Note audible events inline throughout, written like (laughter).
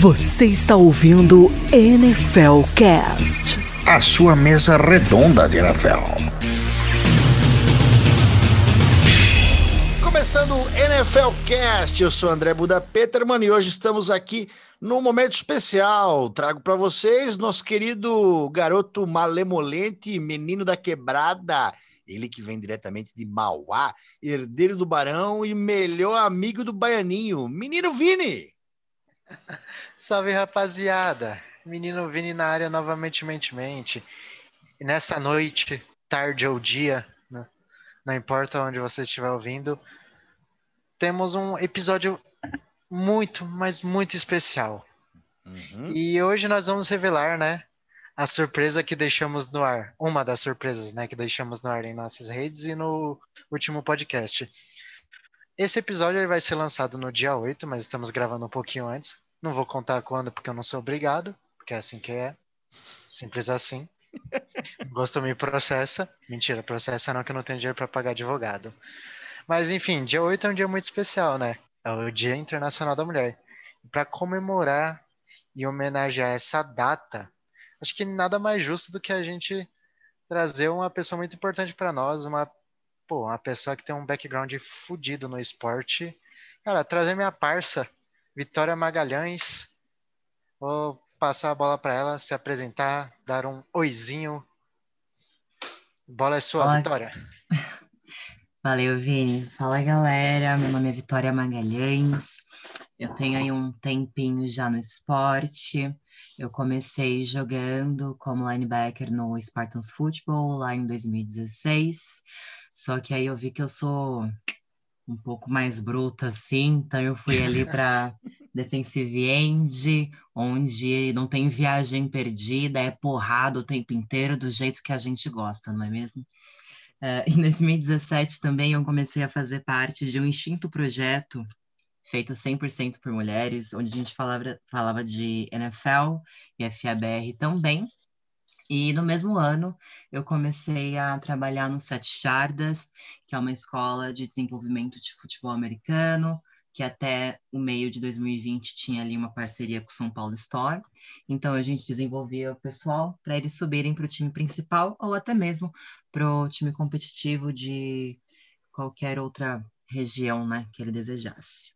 Você está ouvindo NFL Cast. A sua mesa redonda de NFL. Começando o NFL Cast, eu sou André Buda Peterman e hoje estamos aqui num momento especial. Trago para vocês nosso querido garoto malemolente, menino da quebrada, ele que vem diretamente de Mauá, herdeiro do Barão e melhor amigo do Baianinho, menino Vini. (laughs) Salve rapaziada, menino Vini na área novamente, mente, mente. E nessa noite, tarde ou dia, né? não importa onde você estiver ouvindo, temos um episódio muito, mas muito especial. Uhum. E hoje nós vamos revelar, né, a surpresa que deixamos no ar, uma das surpresas, né, que deixamos no ar em nossas redes e no último podcast. Esse episódio ele vai ser lançado no dia 8, mas estamos gravando um pouquinho antes. Não vou contar quando, porque eu não sou obrigado, porque é assim que é. Simples assim. (laughs) Gosto me processa. Mentira, processa não, que eu não tenho dinheiro para pagar advogado. Mas enfim, dia 8 é um dia muito especial, né? É o Dia Internacional da Mulher. Para comemorar e homenagear essa data, acho que nada mais justo do que a gente trazer uma pessoa muito importante para nós, uma, pô, uma pessoa que tem um background fudido no esporte. Cara, trazer minha parça, Vitória Magalhães. Vou passar a bola para ela, se apresentar, dar um oizinho. Bola é sua. Vitória. (laughs) Valeu, Vini. Fala, galera. Meu nome é Vitória Magalhães. Eu tenho aí um tempinho já no esporte. Eu comecei jogando como linebacker no Spartans Football lá em 2016. Só que aí eu vi que eu sou um pouco mais bruta assim, então eu fui ali para (laughs) defensive end, onde não tem viagem perdida, é porrada o tempo inteiro do jeito que a gente gosta, não é mesmo? Uh, (laughs) em 2017 também eu comecei a fazer parte de um Instinto Projeto, feito 100% por mulheres, onde a gente falava, falava de NFL e FABR também. E no mesmo ano eu comecei a trabalhar no Sete Jardas, que é uma escola de desenvolvimento de futebol americano, que até o meio de 2020 tinha ali uma parceria com o São Paulo Store. Então a gente desenvolvia o pessoal para eles subirem para o time principal ou até mesmo para o time competitivo de qualquer outra região né, que ele desejasse.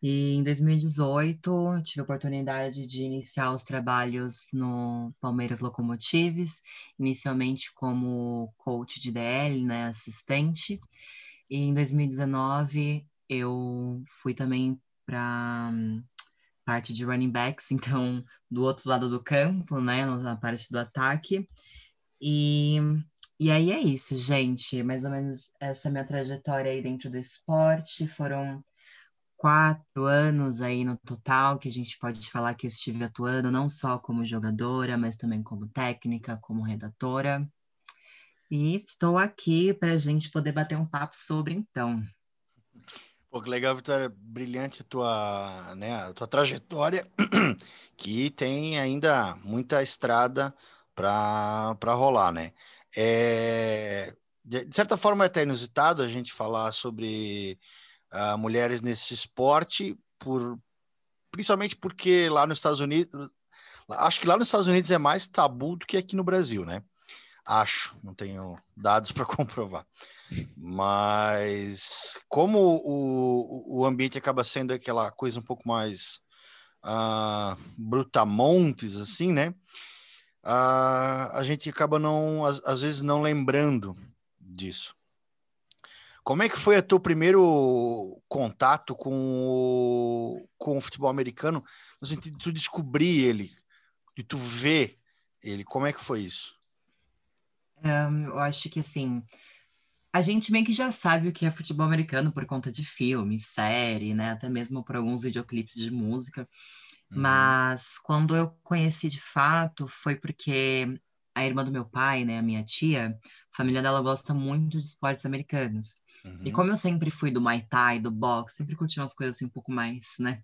E em 2018 tive a oportunidade de iniciar os trabalhos no Palmeiras Locomotives, inicialmente como coach de DL, né, assistente. E em 2019 eu fui também para parte de running backs, (laughs) então do outro lado do campo, né, na parte do ataque. E, e aí é isso, gente. Mais ou menos essa é minha trajetória aí dentro do esporte. Foram quatro anos aí no total que a gente pode falar que eu estive atuando, não só como jogadora, mas também como técnica, como redatora. E estou aqui para a gente poder bater um papo sobre então. Pô, que legal, Vitória, brilhante tua, né, a tua trajetória, (clears throat) que tem ainda muita estrada para rolar, né? É, de, certa forma é até inusitado a gente falar sobre uh, mulheres nesse esporte, por, principalmente porque lá nos Estados Unidos, acho que lá nos Estados Unidos é mais tabu do que aqui no Brasil, né? Acho, não tenho dados (laughs) para comprovar. Mas como o, o ambiente acaba sendo aquela coisa um pouco mais uh, brutamontes, assim, né? Uh, a gente acaba não, às, às, vezes não lembrando disso. Como é que foi o teu primeiro contato com o, com o futebol americano, no sentido de tu descobrir ele, de tu ver ele? Como é que foi isso? Um, eu acho que assim, a gente meio que já sabe o que é futebol americano por conta de filme, série, né? Até mesmo por alguns videoclipes de música. Uhum. Mas quando eu conheci de fato, foi porque a irmã do meu pai, né, a minha tia, a família dela gosta muito de esportes americanos. Uhum. E como eu sempre fui do Muay Thai, do boxe, sempre curti umas coisas assim um pouco mais, né?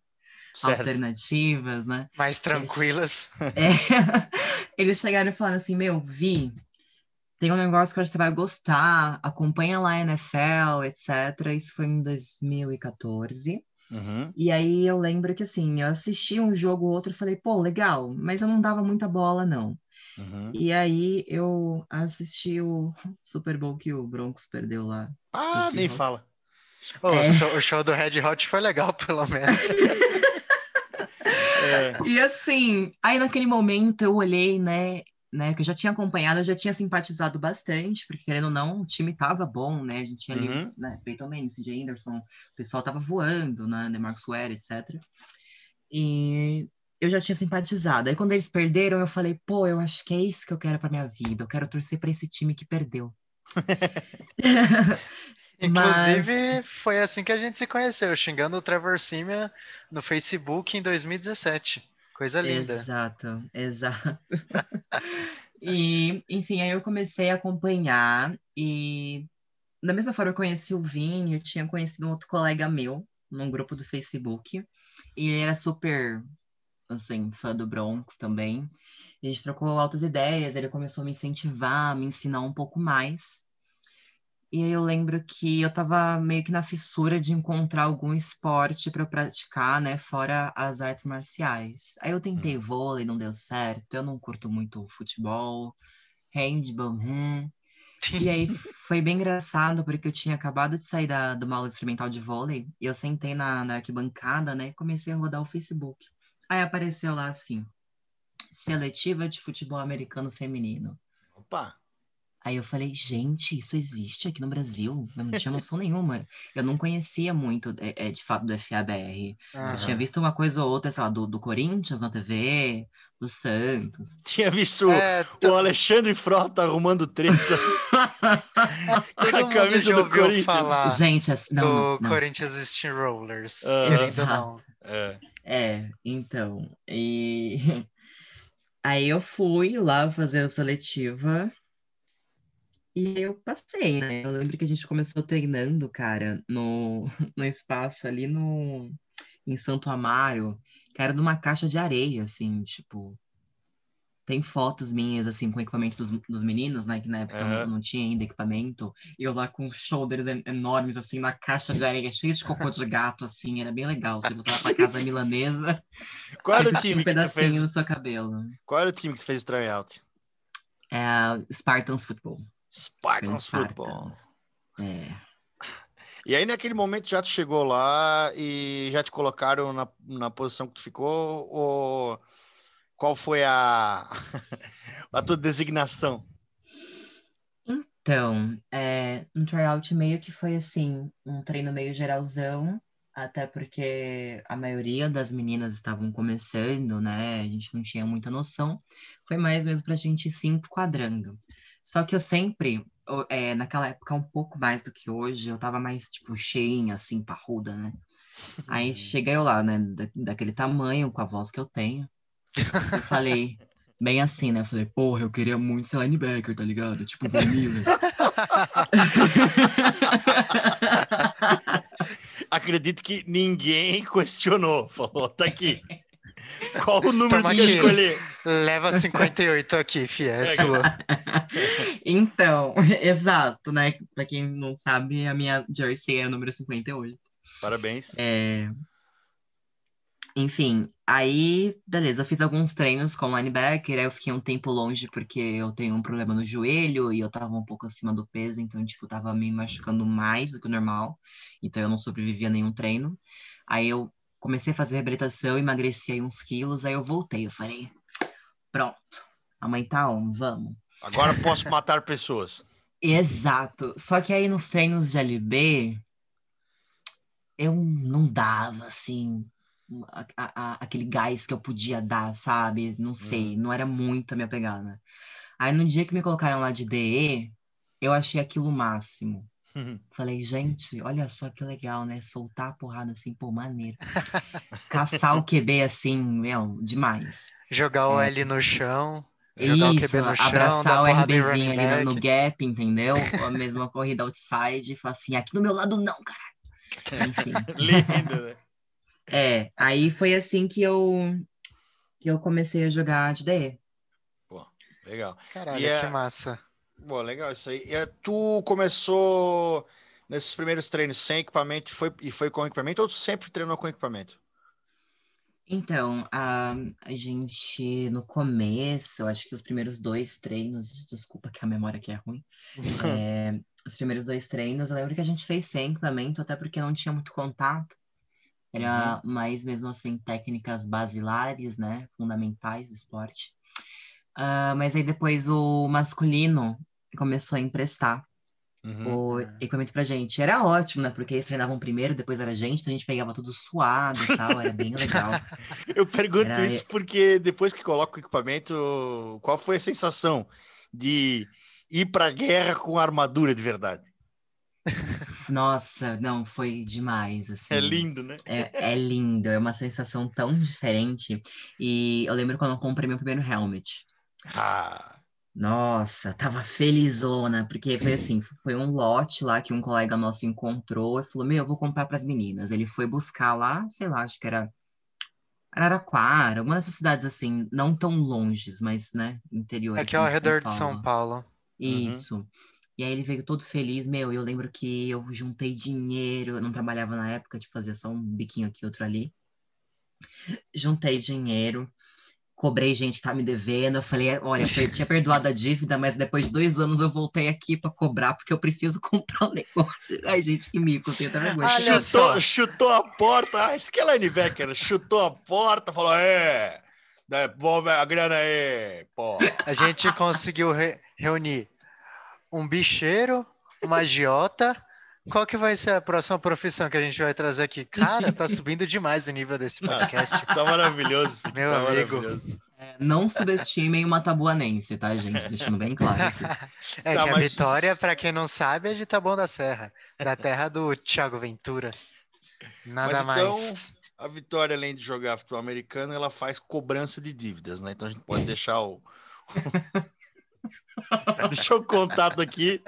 Certo. Alternativas, né? Mais tranquilas. Eles, (laughs) é, (laughs) eles chegaram e falaram assim: Meu, Vi, tem um negócio que você vai gostar, acompanha lá a NFL, etc. Isso foi em 2014. Uhum. E aí eu lembro que assim, eu assisti um jogo ou outro e falei, pô, legal, mas eu não dava muita bola, não. Uhum. E aí eu assisti o (laughs) Super Bowl que o Broncos perdeu lá. Ah, nem Hawks. fala. Ô, É. o, show, o show do Red Hot foi legal, (laughs) pelo menos. É. E assim, aí naquele momento eu olhei, né, né, que eu já tinha acompanhado, eu já tinha simpatizado bastante, porque querendo ou não, o time tava bom, né, a gente tinha ali, Uhum. né, Peyton Manning, CJ Anderson, o pessoal tava voando, né, DeMarcus Ware, etc. E eu já tinha simpatizado. Aí quando eles perderam, eu falei, pô, eu acho que é isso que eu quero pra minha vida, eu quero torcer pra esse time que perdeu. (laughs) (laughs) Inclusive, foi assim que a gente se conheceu, xingando o Trevor Simeon no Facebook em 2017. Coisa linda. Exato, exato. (laughs) e, enfim, aí eu comecei a acompanhar e da mesma forma eu conheci o Vini, eu tinha conhecido um outro colega meu num grupo do Facebook e ele era super, assim, fã do Bronx também. E a gente trocou altas ideias, ele começou a me incentivar, a me ensinar um pouco mais. E aí eu lembro que eu tava meio que na fissura de encontrar algum esporte para praticar, né, fora as artes marciais. Aí eu tentei vôlei, não deu certo. Eu não curto muito futebol, handball, né? E aí (laughs) foi bem engraçado, porque eu tinha acabado de sair da, de uma aula experimental de vôlei, e eu sentei na, na arquibancada, né, e comecei a rodar o Facebook. Aí apareceu lá assim, seletiva de futebol americano feminino. Opa. Aí eu falei, gente, isso existe aqui no Brasil? Eu não tinha noção (laughs) nenhuma. Eu não conhecia muito, é, é, de fato, do FABR. Eu tinha visto uma coisa ou outra, sei lá, do, do Corinthians na TV, do Santos. (laughs) Tinha visto É, o Alexandre Frota arrumando treta (laughs) todo a camisa do Corinthians. falar Gente, assim, não, do não, não. Corinthians Steamrollers. Querendo ou não. É. É, então, e (laughs) aí eu fui lá fazer a seletiva e eu passei, né? Eu lembro que a gente começou treinando, cara, no, (laughs) no espaço ali no em Santo Amaro, que era numa caixa de areia, assim, tipo, tem fotos minhas, assim, com o equipamento dos, dos meninos, né? Que na época eu não- tinha ainda equipamento. E eu lá com os shoulders en- enormes, assim, na caixa de areia, cheia de cocô de gato, assim. Era bem legal. Você voltava pra casa milanesa, (laughs) Qual era o time um que pedacinho fez? no seu cabelo. Qual era o time que tu fez tryout? É Spartans Football. Spartans Foi Football. Spartans. É. E aí, naquele momento, já tu chegou lá e já te colocaram na, na posição que tu ficou? Ou qual foi a, (laughs) a tua designação? Então, é, no tryout meio que foi assim, um treino meio geralzão, até porque a maioria das meninas estavam começando, né? A gente não tinha muita noção. Foi mais mesmo pra gente ir se enquadrando. Só que eu sempre, é, naquela época, um pouco mais do que hoje, eu tava mais, tipo, cheinha, assim, parruda, né? Aí (laughs) cheguei eu lá, né, da- daquele tamanho, com a voz que eu tenho. Eu falei, bem assim, né? Eu falei, porra, eu queria muito ser linebacker, tá ligado? Tipo, Von Miller. Acredito que ninguém questionou. Falou, tá aqui. Qual o número Toma que aqui. escolher? Leva 58 aqui, fia, é Pega. sua. Então, (laughs) exato, né? Pra quem não sabe, a minha jersey é o número 58. Parabéns. É... Enfim, aí, beleza, eu fiz alguns treinos com linebacker, aí eu fiquei um tempo longe porque eu tenho um problema no joelho e eu tava um pouco acima do peso, então, tipo, tava me machucando mais do que o normal, então eu não sobrevivi a nenhum treino. Aí eu comecei a fazer reabilitação, emagreci aí uns quilos, aí eu voltei, eu falei, pronto, a mãe tá on, vamos. Agora posso matar pessoas. (laughs) Exato. Só que aí nos treinos de LB, eu não dava, assim, a- a- aquele gás que eu podia dar, sabe? Não sei, não era muito a minha pegada. Aí no dia que me colocaram lá de DE, eu achei aquilo o máximo. (laughs) Falei, gente, olha só que legal, né? Soltar a porrada assim, pô, maneiro. Caçar o QB assim, meu, demais. Jogar o É. L no chão. Jogar o Isso, QB no chão, abraçar o RBzinho ali no, gap, entendeu? A corrida outside e falar assim, aqui do meu lado não, caralho. (laughs) Enfim. Lindo, né? É, aí foi assim que eu que eu comecei a jogar de DE. Legal. Caralho, E é- que massa. Bom, legal isso aí. E, eh, tu começou nesses primeiros treinos sem equipamento e foi, e foi com equipamento ou tu sempre treinou com equipamento? Então, a, a gente, no começo, eu acho que os primeiros dois treinos, desculpa que a memória aqui é ruim, (laughs) é, os primeiros dois treinos, eu lembro que a gente fez sem equipamento, até porque não tinha muito contato, era mais mesmo assim técnicas basilares, né, fundamentais do esporte. Ah, mas aí depois o masculino começou a emprestar Uhum. o equipamento pra gente. Era ótimo, né? Porque eles treinavam primeiro, depois era a gente, então a gente pegava tudo suado e tal, era bem legal. (laughs) Eu pergunto Era- isso porque depois que coloca o equipamento, qual foi a sensação de ir pra guerra com armadura de verdade? (laughs) Nossa, não, foi demais, assim. É lindo, né? É, é lindo, é uma sensação tão diferente. E eu lembro quando eu comprei meu primeiro helmet. Ah, Nossa, tava felizona, porque foi assim, foi um lote lá que um colega nosso encontrou e falou, meu, eu vou comprar para as meninas. Ele foi buscar lá, sei lá, acho que era Araraquara, alguma dessas cidades assim, não tão longes, mas, né, interior Aqui assim, ao redor de São Paulo. Paulo. Isso. E aí ele veio todo feliz, meu, eu lembro que eu juntei dinheiro, eu não trabalhava na época, tipo, fazia só um biquinho aqui, outro ali. Juntei dinheiro, cobrei gente que tá me devendo, eu falei, olha, per- tinha perdoado a dívida, mas depois de dois anos eu voltei aqui pra cobrar, porque eu preciso (laughs) comprar um negócio. Ai, gente, que mico, eu tenho até vergonha. Olha chutou, só. chutou a porta. Ah, isso que é linebacker. Chutou a porta, falou: é, devolve a grana aí, pô. A gente conseguiu re- reunir um bicheiro, uma agiota. Qual que vai ser a próxima profissão que a gente vai trazer aqui? Cara, tá subindo demais o nível desse podcast. Tá maravilhoso. Meu tá amigo. maravilhoso. É, Não subestimem uma tabuanense, tá, gente? Deixando bem claro aqui. É Tá, que a mas- Vitória, pra quem não sabe, é de Taboão da Serra, da terra do Thiago Ventura. Nada Mas então- mais. A Vitória, além de jogar futebol americano, ela faz cobrança de dívidas, né? Então a gente pode deixar o. (laughs) Deixar o contato aqui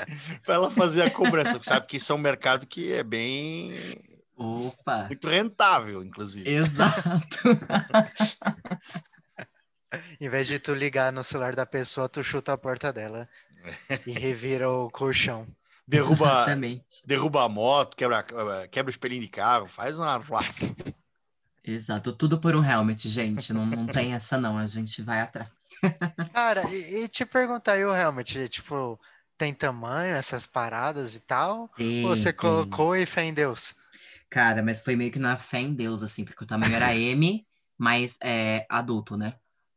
para ela fazer a cobrança, porque sabe que isso é um mercado que é bem Opa! muito rentável, inclusive. Exato! (laughs) Em vez de tu ligar no celular da pessoa, tu chuta a porta dela e revira o colchão. Derruba, Exatamente. derruba a moto, quebra, quebra o espelhinho de carro, faz uma arruaça. Exato, tudo por um helmet, gente. Não, não tem essa, não. A gente vai atrás. (laughs) Cara, e, e te perguntar aí o helmet, tipo, tem tamanho, essas paradas e tal? Ou você Tem, tem. colocou e fé em Deus? Cara, mas foi meio que na fé em Deus, assim, porque o tamanho era M, mas é adulto, né?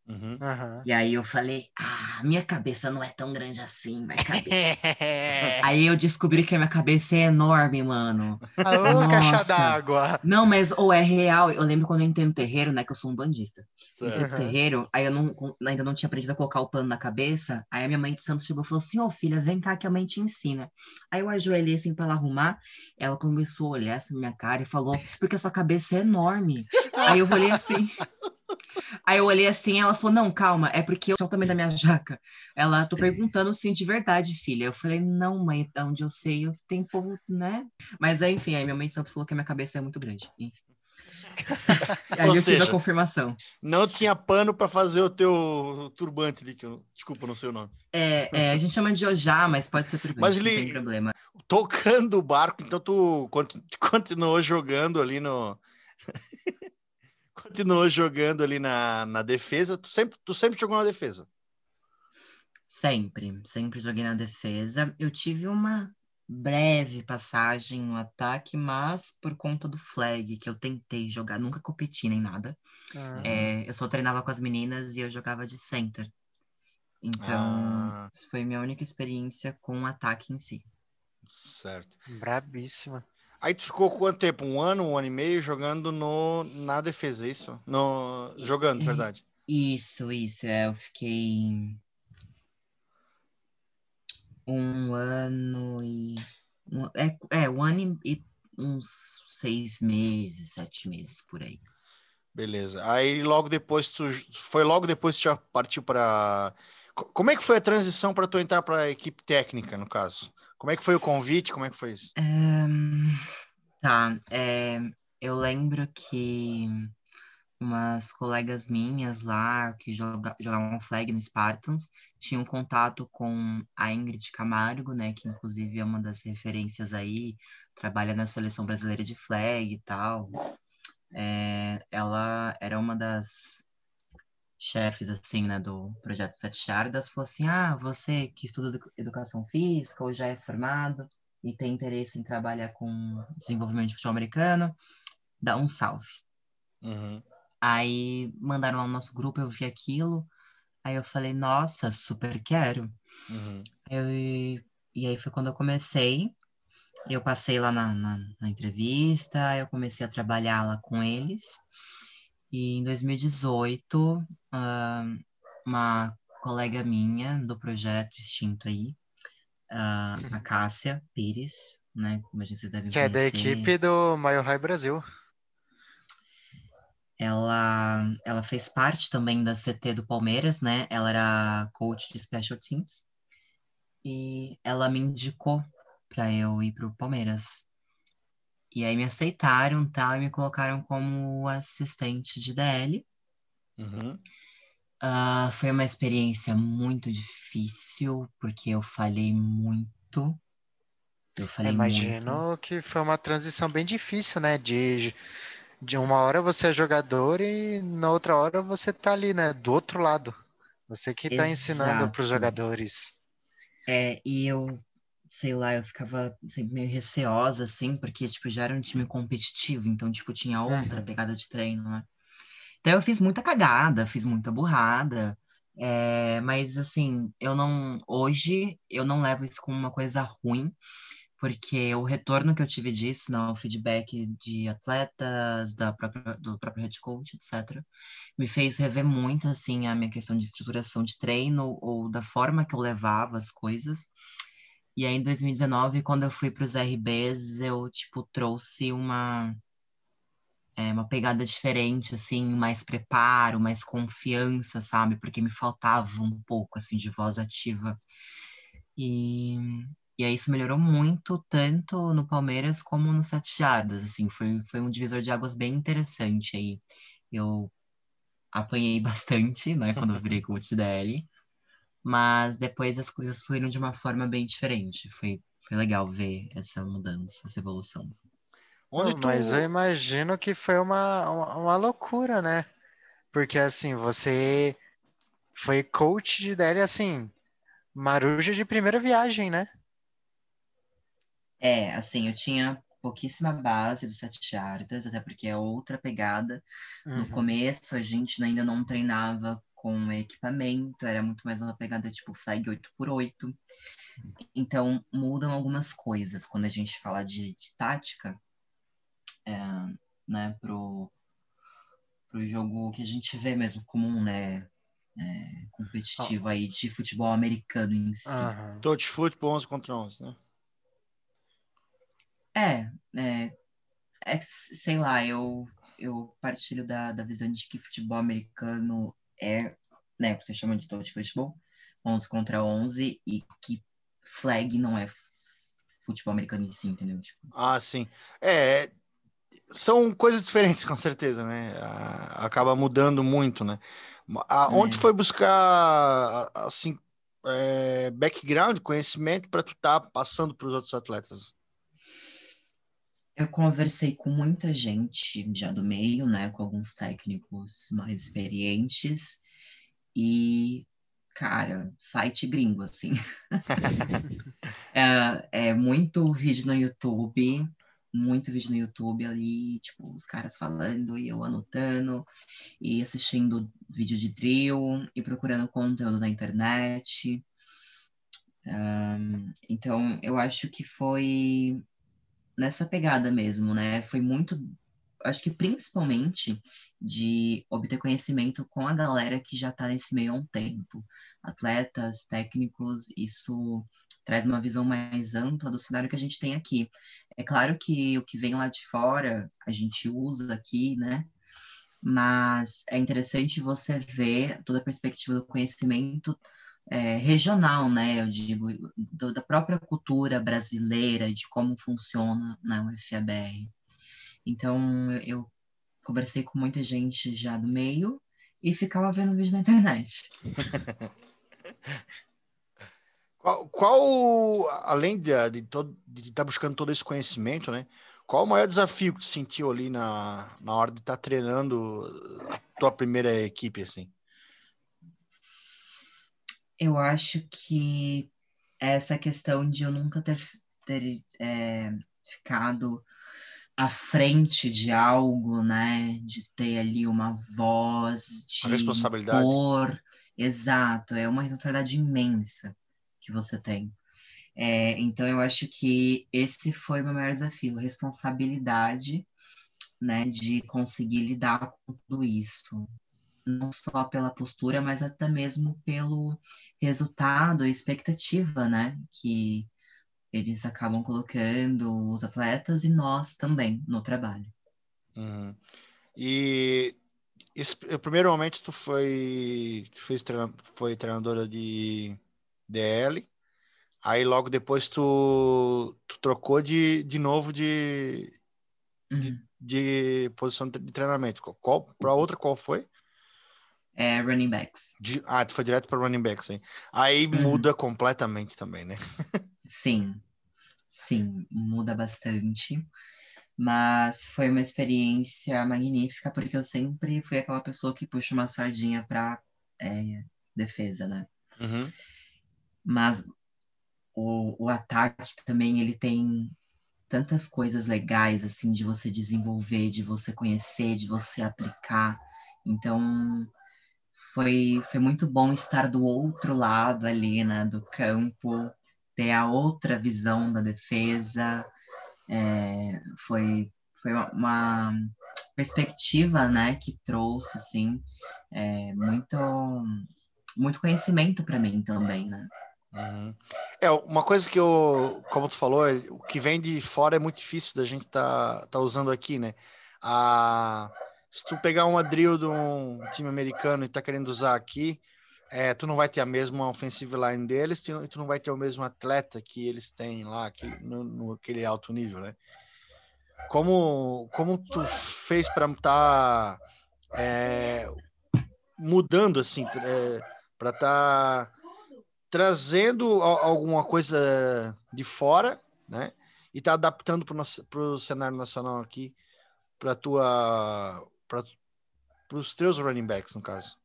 Uhum. E aí eu falei, ah, minha cabeça não é tão grande assim, vai caber. (laughs) aí eu descobri que a minha cabeça é enorme, mano. Alô, caixa Nossa. d'água. Não, mas ou é real. Eu lembro quando eu entrei no terreiro, né? Que eu sou um bandista. Entrei no terreiro, aí eu não, ainda não tinha aprendido a colocar o pano na cabeça. Aí a minha mãe de santo chegou e falou assim: Ô filha, vem cá que a mãe te ensina. Aí eu ajoelhei assim pra ela arrumar. Ela começou a olhar assim na minha cara e falou: Porque a sua cabeça é enorme. (laughs) aí eu olhei assim. Aí eu olhei assim, ela falou: Não, calma, é porque eu sou o tamanho da minha jaca. Ela, tô perguntando sim de verdade, filha. Eu falei: Não, mãe, da onde eu sei, eu tenho povo, né? Mas aí, enfim, aí minha mãe de santo falou que a minha cabeça é muito grande. Enfim. (laughs) aí Ou eu tive seja, a confirmação. Não tinha pano para fazer o teu turbante ali, que eu... desculpa, não sei o nome. É, é, a gente chama de ojá, mas pode ser turbante, Mas não ele- tem problema. Tocando o barco, então tu conti- (laughs) continuou jogando ali no. Continuou jogando ali na, na defesa. Tu sempre, tu sempre jogou na defesa. Sempre, sempre joguei na defesa. Eu tive uma breve passagem no ataque, mas por conta do flag, que eu tentei jogar, nunca competi nem nada. Ah, É, eu só treinava com as meninas e eu jogava de center. Então, Ah. isso foi minha única experiência com o ataque em si. Certo. brabíssima. Aí tu ficou quanto tempo? Um ano, um ano e meio jogando no, na defesa, é isso? No, jogando, verdade. Isso, isso. É, eu fiquei um ano e. um- é, é, um ano e, e uns seis meses, sete meses por aí. Beleza. Aí logo depois tu foi logo depois que tu já partiu para Como é que foi a transição para tu entrar para a equipe técnica, no caso? Como é que foi o convite? Como é que foi isso? Ahn, tá, é, eu lembro que umas colegas minhas lá que joga, jogavam flag no Spartans tinham contato com a Ingrid Camargo, né, que inclusive é uma das referências aí, trabalha na seleção brasileira de flag e tal. É, ela era uma das chefes assim, né, do projeto Sete Chardas, falou assim: "Ah, você que estuda educação física ou já é formado e tem interesse em trabalhar com desenvolvimento de futebol americano, dá um salve." Uhum. Aí mandaram lá no nosso grupo, eu vi aquilo. Aí eu falei, nossa, super quero. Uhum. Eu, e aí foi quando eu comecei. Eu passei lá na, na, na, entrevista, eu comecei a trabalhar lá com eles. E em 2018, uh, uma colega minha do projeto extinto aí, uh, a Cássia Pires, né? Como a gente vocês devem que conhecer. é da equipe do Mile High Brasil. Ela, ela fez parte também da CT do Palmeiras, né? Ela era coach de Special Teams. E ela me indicou para eu ir para o Palmeiras. E aí me aceitaram tal, e me colocaram como assistente de DL. Uhum. Uh, foi uma experiência muito difícil, porque eu falhei muito. Eu falei Imagino muito. que foi uma transição bem difícil, né? De de uma hora você é jogador e na outra hora você tá ali, né? Do outro lado. Você que tá ensinando para os jogadores. É, e eu, sei lá, eu ficava sempre meio receosa, assim, porque, tipo, já era um time competitivo, então, tipo, tinha outra Uhum. pegada de treino, né? Então eu fiz muita cagada, fiz muita burrada, é, mas, assim, eu não, hoje, eu não levo isso como uma coisa ruim, porque o retorno que eu tive disso, né, o feedback de atletas, da própria, do próprio head coach, etc., me fez rever muito, assim, a minha questão de estruturação de treino ou da forma que eu levava as coisas. E aí, em 2019, quando eu fui para os RBs, eu, tipo, trouxe uma, é, uma pegada diferente, assim, mais preparo, mais confiança, sabe? Porque me faltava um pouco, assim, de voz ativa. E, e aí isso melhorou muito, tanto no Palmeiras como no Sete Jardas, assim, foi, foi um divisor de águas bem interessante aí. Eu apanhei (laughs) bastante, né, quando eu virei coach DL, mas depois as coisas fluíram de uma forma bem diferente. Foi, foi legal ver essa mudança, essa evolução. Não, tu... Mas eu imagino que foi uma, uma, uma loucura, né? Porque assim, você foi coach de DL assim, maruja de primeira viagem, né? É, assim, eu tinha pouquíssima base do Sete Jardas, até porque é outra pegada. No Uhum. começo, a gente ainda não treinava com equipamento, era muito mais uma pegada tipo flag 8x8. Então, mudam algumas coisas quando a gente fala de, de tática, é, né, pro, pro jogo que a gente vê mesmo comum, né, é, competitivo aí de futebol americano em si. Aham. Touch futebol 11 contra 11, né? É, é, é sei lá, eu, eu partilho da, da visão de que futebol americano é, né, você chama de touch futebol, 11 contra 11, e que flag não é futebol americano em si, entendeu? Tipo, Ah, sim. É, são coisas diferentes, (laughs) com certeza, né? Acaba mudando muito, né? Ah, Onde É. foi buscar, assim, é, background, conhecimento para tu estar passando para os outros atletas? Eu conversei com muita gente já do meio, né, com alguns técnicos mais experientes, e, cara, site gringo, assim. (laughs) é, é muito vídeo no YouTube, muito vídeo no YouTube ali, tipo, os caras falando e eu anotando, e assistindo vídeo de drill, e procurando conteúdo na internet. Ahn, então, eu acho que foi nessa pegada mesmo, né? Foi muito, acho que principalmente de obter conhecimento com a galera que já tá nesse meio há um tempo. Atletas, técnicos, isso traz uma visão mais ampla do cenário que a gente tem aqui. É claro que o que vem lá de fora a gente usa aqui, né? Mas é interessante você ver toda a perspectiva do conhecimento é, regional, né? Eu digo, do- da própria cultura brasileira, de como funciona né, o FABR. Então, eu conversei com muita gente já do meio e ficava vendo vídeo na internet. (laughs) qual, qual, além de, de, todo, de estar buscando todo esse conhecimento, né? Qual o maior desafio que sentiu ali na, na hora de estar treinando a tua primeira equipe, assim? Eu acho que essa questão de eu nunca ter, ter é, ficado à frente de algo, né? De ter ali uma voz, de a responsabilidade. Cor. Exato, é uma responsabilidade imensa que você tem. É, então eu acho que esse foi o meu maior desafio, responsabilidade, né, de conseguir lidar com tudo isso, não só pela postura, mas até mesmo pelo resultado, expectativa, né, que eles acabam colocando os atletas e nós também no trabalho. Uhum. E esse, o primeiro momento tu foi, tu fez, foi treinadora de DL, aí logo depois tu, tu trocou de, de novo de, uhum. de, de, posição de treinamento. Qual, para outra qual foi? É, running backs. De, ah, tu foi direto para running backs, hein? Aí uhum. muda completamente também, né? sim, sim, muda bastante. Mas foi uma experiência magnífica, porque eu sempre fui aquela pessoa que puxa uma sardinha para é, defesa, né? Uhum. Mas o, o ataque também, ele tem tantas coisas legais, assim, de você desenvolver, de você conhecer, de você aplicar. Então, foi, foi muito bom estar do outro lado ali, né, do campo, ter a outra visão da defesa. É, foi foi uma perspectiva, né, que trouxe, assim, é, muito, muito conhecimento para mim também, né. Uhum. É, uma coisa que eu, como tu falou, é, o que vem de fora é muito difícil da gente tá, tá usando aqui, né? A, se tu pegar uma drill de um time americano e tá querendo usar aqui, é, tu não vai ter a mesma offensive line deles, tu, tu não vai ter o mesmo atleta que eles têm lá, aqui, no, no aquele alto nível, né? Como, como tu fez para estar tá, é, mudando assim, é, para estar tá trazendo alguma coisa de fora, né? E tá adaptando para o cenário nacional aqui, para tua para os teus running backs, no caso?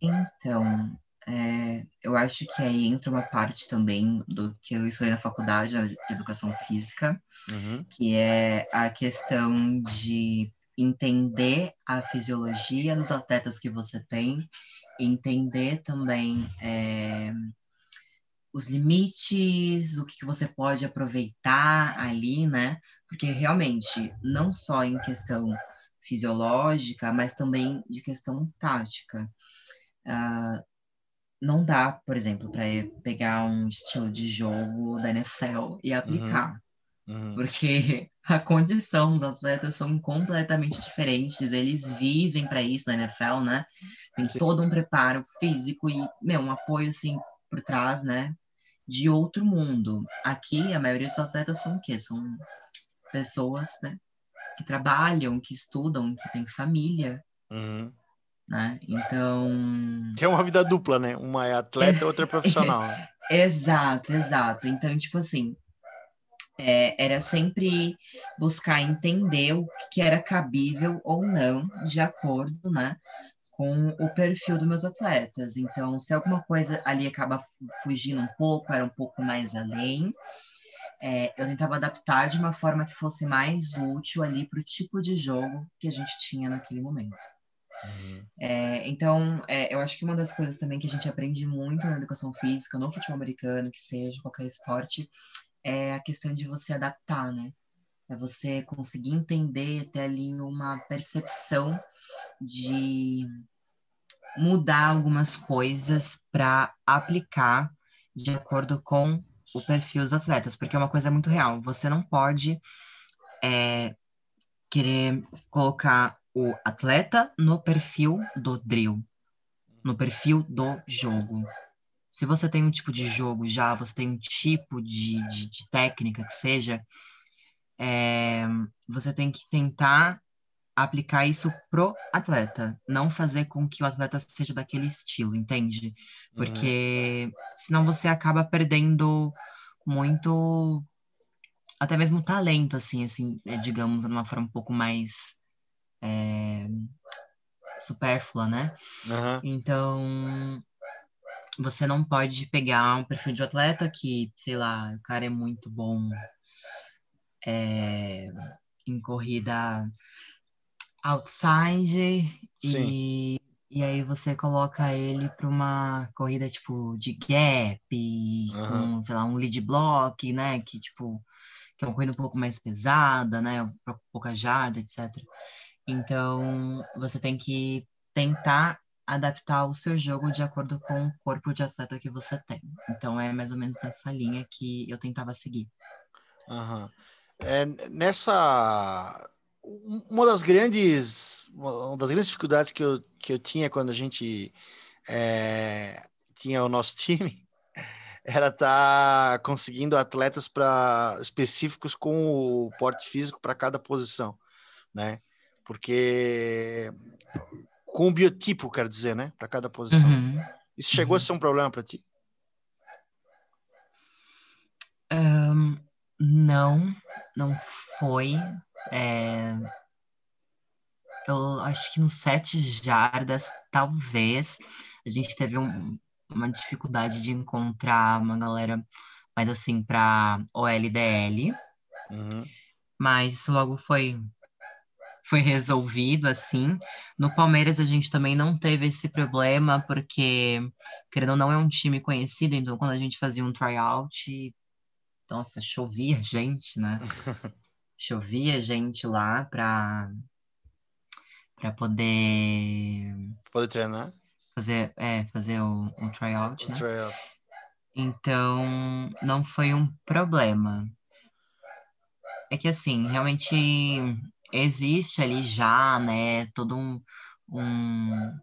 Então, é, eu acho que aí entra uma parte também do que eu estudei na faculdade de educação física, uhum. que é a questão de entender a fisiologia dos atletas que você tem, entender também é, os limites, o que você pode aproveitar ali, né? Porque realmente, não só em questão fisiológica, mas também de questão tática. Uh, não dá, por exemplo, para pegar um estilo de jogo da NFL e aplicar. Uhum. Uhum. Porque (laughs) a condição dos atletas são completamente diferentes, eles vivem para isso na NFL, né? Tem todo um preparo físico e, meu, um apoio assim por trás, né? De outro mundo. Aqui, a maioria dos atletas são o quê? São pessoas, né? Que trabalham, que estudam, que têm família. Uhum. Né? Então. Tem uma vida dupla, né? Uma é atleta e outra é profissional. Né? (laughs) exato, exato. Então, tipo assim, é, era sempre buscar entender o que era cabível ou não, de acordo, né, com o perfil dos meus atletas. Então, se alguma coisa ali acaba fugindo um pouco, era um pouco mais além, é, eu tentava adaptar de uma forma que fosse mais útil ali para o tipo de jogo que a gente tinha naquele momento. Uhum. É, então, é, eu acho que uma das coisas também que a gente aprende muito na educação física, no futebol americano, que seja qualquer esporte, é a questão de você adaptar, né? É você conseguir entender, ter ali uma percepção de mudar algumas coisas para aplicar de acordo com o perfil dos atletas, porque é uma coisa muito real. Você não pode é, querer colocar o atleta no perfil do drill, no perfil do jogo. Se você tem um tipo de jogo já, você tem um tipo de, de, de técnica que seja, é, você tem que tentar aplicar isso pro atleta, não fazer com que o atleta seja daquele estilo, entende? Porque uhum. senão você acaba perdendo muito até mesmo talento, assim, assim, é, digamos, de uma forma um pouco mais é, supérflua, né? Uhum. Então, você não pode pegar um perfil de atleta que, sei lá, o cara é muito bom é, em corrida outside e, e aí você coloca ele para uma corrida tipo de gap, uhum. com, sei lá, um lead block, né? Que tipo que é uma corrida um pouco mais pesada, né? Pouca jarda, etc. Então, você tem que tentar adaptar o seu jogo de acordo com o corpo de atleta que você tem. Então, é mais ou menos nessa linha que eu tentava seguir. Uhum. É, nessa uma das grandes uma das grandes dificuldades que eu, que eu tinha quando a gente é, tinha o nosso (laughs) time era estar tá conseguindo atletas para específicos com o porte físico para cada posição, né? Porque com o biotipo, quero dizer, né? Para cada posição. Uhum. Isso chegou uhum. a ser um problema para ti? Um, não, não foi. É... Eu acho que no sete jardas, talvez, a gente teve um, uma dificuldade de encontrar uma galera mais assim para OLDL. Uhum. Mas isso logo foi foi resolvido assim. No Palmeiras a gente também não teve esse problema porque querendo ou não é um time conhecido, então quando a gente fazia um tryout, nossa, chovia gente, né? (laughs) chovia gente lá para para poder poder treinar fazer, é, fazer o, o tryout, né? Tryout. Então, não foi um problema. É que, assim, realmente existe ali já, né, todo um, um,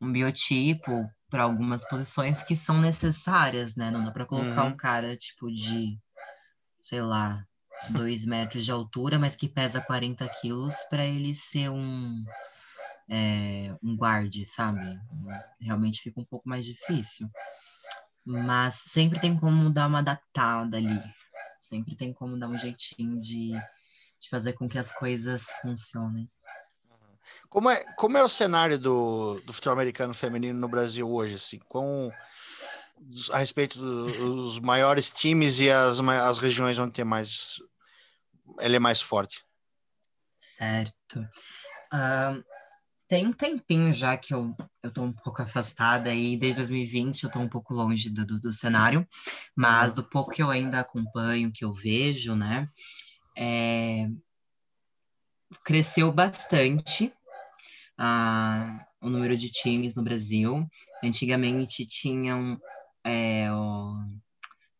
um biotipo para algumas posições que são necessárias, né? Não dá para colocar uhum. um cara, tipo, de, sei lá, dois metros de altura, mas que pesa 40 quilos para ele ser um é, um guarde, sabe? Realmente fica um pouco mais difícil. Mas sempre tem como dar uma adaptada ali. Sempre tem como dar um jeitinho de, de fazer com que as coisas funcionem. Como é, como é o cenário do, do futebol americano feminino no Brasil hoje, assim, com a respeito dos maiores times e as, as regiões onde tem mais ele é mais forte? Certo. Uh, tem um tempinho já que eu, eu um pouco afastada e desde 2020 eu tô um pouco longe do, do, do cenário, mas do pouco que eu ainda acompanho, que eu vejo, né, é, cresceu bastante ah, o número de times no Brasil. Antigamente tinham é, o,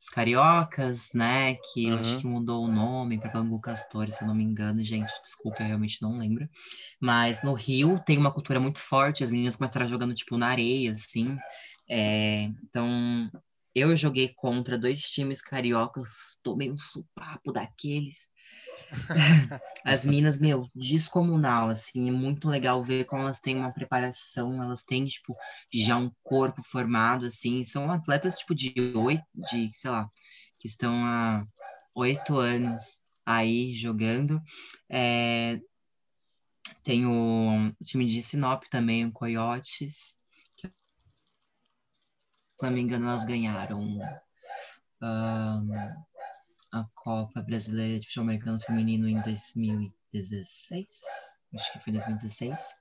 os cariocas, né? Que uhum. eu acho uhum. que mudou o nome para Bangu Castor, se eu não me engano, gente, desculpa, eu realmente não lembro. Mas no Rio tem uma cultura muito forte, as meninas começaram jogando tipo na areia, assim. É, então eu joguei contra dois times cariocas, tomei um supapo daqueles. As minas, meu, descomunal, assim, é muito legal ver como elas têm uma preparação, elas têm, tipo, já um corpo formado, assim, são atletas, tipo, de oito, de, sei lá, que estão há oito anos aí jogando. É... Tem o time de Sinop também, o Coyotes, que, se não me engano, elas ganharam um, a Copa Brasileira de Futebol Americano Feminino em 2016. Acho que foi 2016.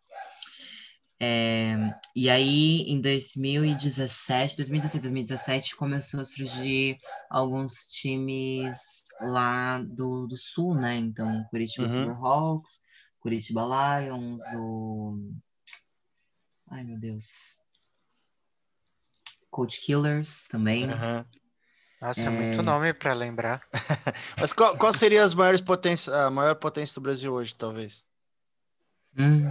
É, e aí, em 2017, 2016, 2017, começou a surgir alguns times lá do, do Sul, né? Então, Curitiba uhum. Silverhawks, Curitiba Lions, o... Ai, meu Deus. Coach Killers também. Uhum. Nossa, é, muito nome para lembrar. (laughs) Mas qual, qual seria as maiores potências, a maior potência do Brasil hoje, talvez? Hum,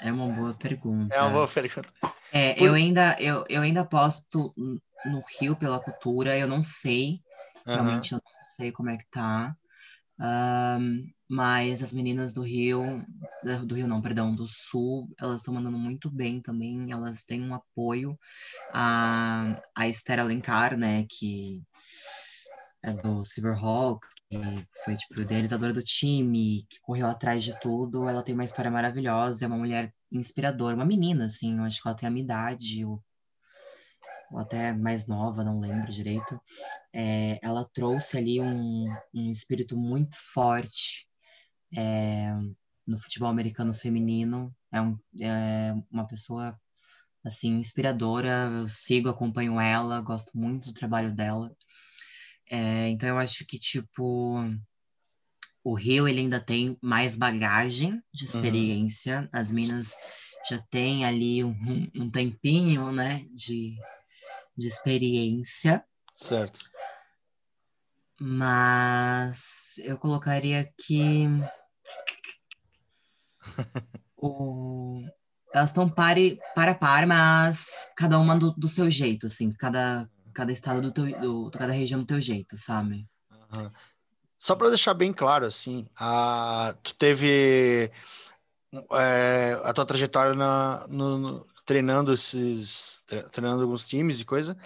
é uma boa pergunta. É uma boa pergunta. É, Por... eu ainda eu, eu ainda aposto no Rio pela cultura, eu não sei. Realmente eu não sei como é que tá. Um, mas as meninas do Rio, do Rio não, perdão, do Sul, elas estão mandando muito bem também, elas têm um apoio. A, a Esther Alencar, né, que é do Silverhawks, que foi, tipo, idealizadora do time, que correu atrás de tudo, ela tem uma história maravilhosa, é uma mulher inspiradora, uma menina, assim, eu acho que ela tem a minha idade, ou, ou até mais nova, não lembro direito. É, ela trouxe ali um, um espírito muito forte é, no futebol americano feminino. É, um, é uma pessoa assim inspiradora. Eu sigo, acompanho ela, gosto muito do trabalho dela. É, então eu acho que tipo o Rio ele ainda tem mais bagagem de uhum. experiência. Uhum. As minas já têm ali um, um tempinho, né, de, de experiência. Certo. Mas eu colocaria que (laughs) o... Elas estão pare, para par, mas cada uma do, do, seu jeito, assim, cada, cada estado do teu, do, cada região do teu jeito, sabe? Uhum. Só para deixar bem claro, assim, a, tu teve é, a tua trajetória na, no, treinando esses, treinando alguns times e coisa,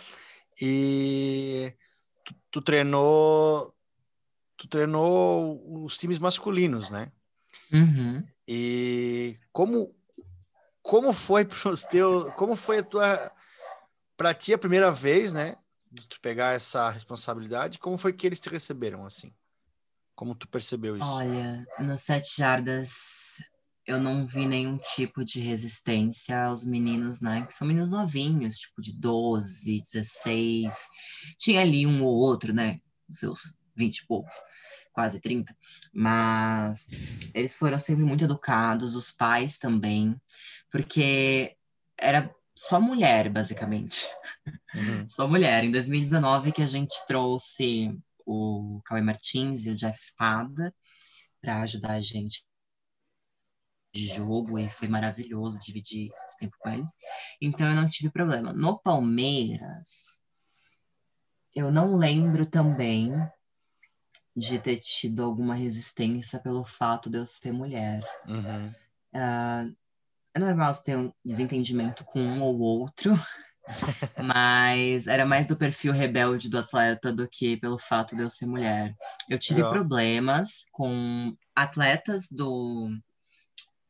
e tu, tu treinou, tu treinou os times masculinos, né? Uhum. E como como foi (laughs) pros teu, como foi a tua para ti a primeira vez, né, de tu pegar essa responsabilidade, como foi que eles te receberam assim? Como tu percebeu isso? Olha, nos sete jardas eu não vi nenhum tipo de resistência aos meninos, né? Que são meninos novinhos, tipo de 12, 16. Tinha ali um ou outro, né? Seus 20 e poucos quase 30, mas eles foram sempre muito educados, os pais também, porque era só mulher, basicamente. Uhum. só mulher. Em 2019 que a gente trouxe o Cauê Martins e o Jeff Espada para ajudar a gente de jogo e foi maravilhoso dividir esse tempo com eles. Então eu não tive problema. No Palmeiras, eu não lembro também de ter tido alguma resistência pelo fato de eu ser mulher. Uhum. Uh, é normal você ter um desentendimento com um ou outro, (laughs) mas era mais do perfil rebelde do atleta do que pelo fato de eu ser mulher. Eu tive problemas com atletas do,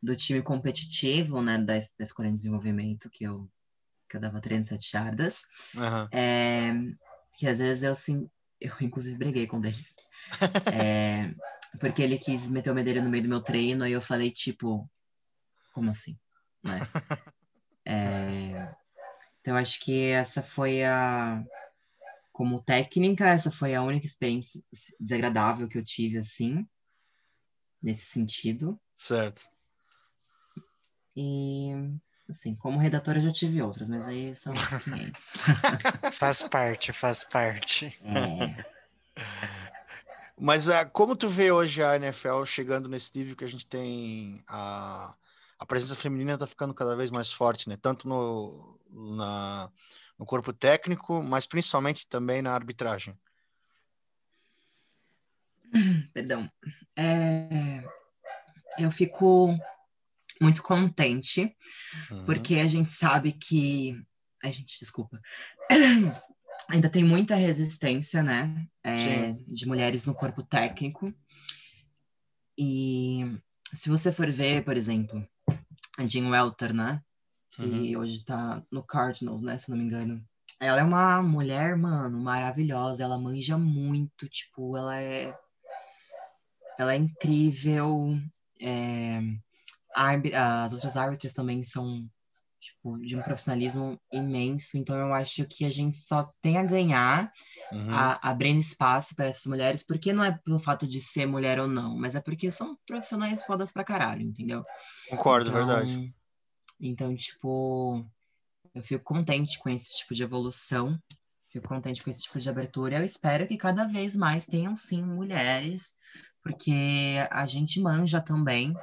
do time competitivo, né, da, da Escola de Desenvolvimento, que eu, que eu dava 37 jardas, uhum. é, que às vezes eu, sim, eu inclusive briguei com eles. (laughs) É, porque ele quis meter o medeiro no meio do meu treino e eu falei, tipo, como assim? Né? (laughs) É, então, acho que essa foi a. Como técnica, essa foi a única experiência desagradável que eu tive, assim, nesse sentido. Certo. E, assim, como redatora já tive outras, mas aí são os 500. (laughs) faz parte, faz parte. É. Mas uh, como tu vê hoje a NFL chegando nesse nível que a gente tem a, a presença feminina está ficando cada vez mais forte, né? Tanto no, na, no corpo técnico, mas principalmente também na arbitragem. Perdão. É, eu fico muito contente, uhum. porque a gente sabe que. A gente, desculpa. (coughs) ainda tem muita resistência, né? É, de mulheres no corpo técnico. E se você for ver, por exemplo, a Jean Welter, né? Que uhum. hoje tá no Cardinals, né? Se não me engano. Ela é uma mulher, mano, maravilhosa. Ela manja muito, tipo, ela é. Ela é incrível. É... As outras árbitras também são tipo, de um profissionalismo imenso. Então, eu acho que a gente só tem a ganhar uhum. a, abrindo espaço para essas mulheres, porque não é pelo fato de ser mulher ou não, mas é porque são profissionais fodas pra caralho, entendeu? Concordo, então, verdade. Então, tipo, eu fico contente com esse tipo de evolução, fico contente com esse tipo de abertura. Eu espero que cada vez mais tenham, sim, mulheres, porque a gente manja também.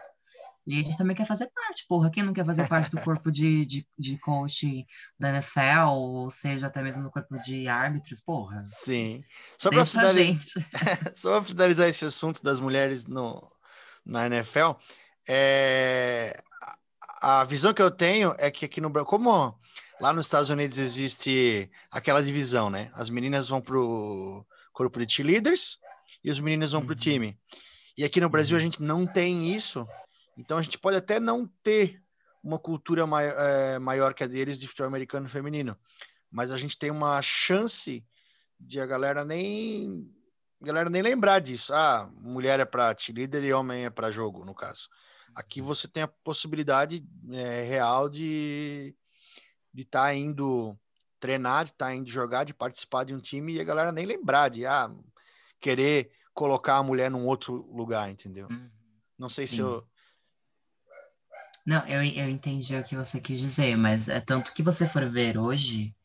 E a gente também quer fazer parte, porra. Quem não quer fazer parte do corpo de, de, de coach da NFL, ou seja, até mesmo do corpo de árbitros, porra? Sim. Só para finalizar, (laughs) só finalizar esse assunto das mulheres no, na NFL, é, a visão que eu tenho é que aqui no Brasil, como lá nos Estados Unidos existe aquela divisão, né? As meninas vão pro corpo de cheerleaders e os meninos vão pro uhum. time. E aqui no Brasil a uhum. gente não tem isso. Então a gente pode até não ter uma cultura mai é, maior que a deles de futebol americano feminino, mas a gente tem uma chance de a galera nem a galera nem lembrar disso. Ah, mulher é para líder e homem é para jogo, no caso. Aqui uhum. você tem a possibilidade é, real de de estar tá indo treinar, de estar tá indo jogar, de participar de um time e a galera nem lembrar de ah, querer colocar a mulher num outro lugar, entendeu? Uhum. Não sei Sim. se eu não, eu, eu entendi o que você quis dizer, mas é tanto que você for ver hoje.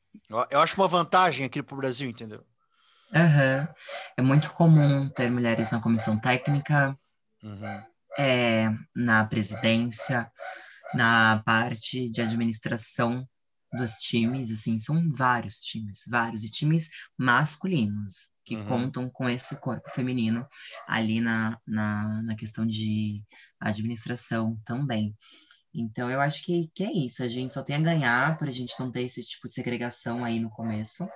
Eu acho uma vantagem aqui para o Brasil, entendeu? Uhum. É muito comum ter mulheres na comissão técnica, uhum. é, na presidência, na parte de administração dos times, assim, são vários times, vários, e times masculinos que uhum. contam com esse corpo feminino ali na, na, na questão de administração também. Então, eu acho que, que é isso. A gente só tem a ganhar por a gente não ter esse tipo de segregação aí no começo.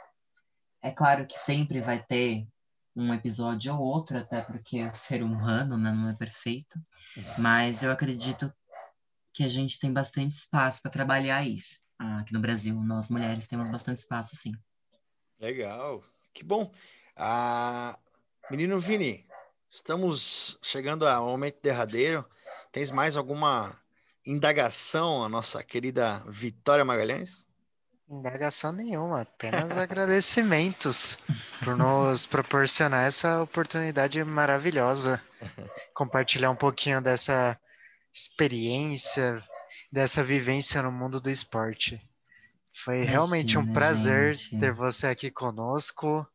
É claro que sempre vai ter um episódio ou outro, até porque o ser humano né, não é perfeito. Mas eu acredito que a gente tem bastante espaço para trabalhar isso. Aqui no Brasil, nós mulheres temos bastante espaço, sim. Legal, que bom. Ah, menino Vini, estamos chegando ao momento derradeiro. Tens mais alguma indagação à nossa querida Vitória Magalhães? Indagação nenhuma, apenas (laughs) agradecimentos por nos proporcionar essa oportunidade maravilhosa. (laughs) Compartilhar um pouquinho dessa experiência, dessa vivência no mundo do esporte. Foi Imagina, realmente um prazer gente. ter você aqui conosco.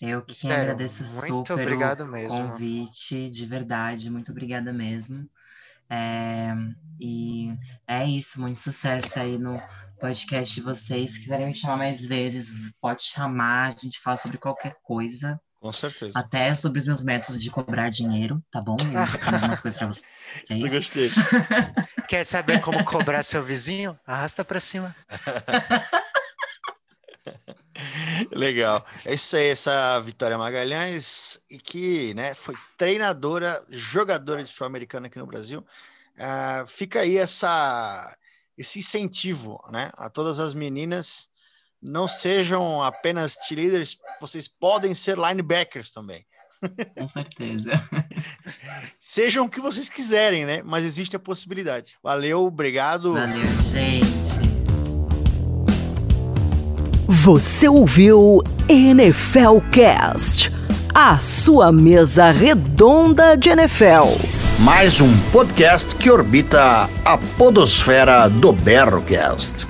Eu que Sério, agradeço muito super obrigado o mesmo. convite, de verdade, muito obrigada mesmo. É, e é isso, muito sucesso aí no podcast de vocês. Se quiserem me chamar mais vezes, pode chamar, a gente fala sobre qualquer coisa. Com certeza. Até sobre os meus métodos de cobrar dinheiro, tá bom? Eu ensino algumas coisas pra (laughs) vocês. Eu gostei. (laughs) Quer saber como cobrar seu vizinho? Arrasta pra cima. (laughs) Legal. É isso aí, essa Vitória Magalhães, e que né, foi treinadora, jogadora de futebol americano aqui no Brasil. Uh, fica aí essa, esse incentivo né, a todas as meninas. Não sejam apenas cheerleaders, vocês podem ser linebackers também. Com certeza. (laughs) Sejam o que vocês quiserem, né? Mas existe a possibilidade. Valeu, obrigado. Valeu, gente. Você ouviu NFL Cast, a sua mesa redonda de NFL. Mais um podcast que orbita a podosfera do Berrocast.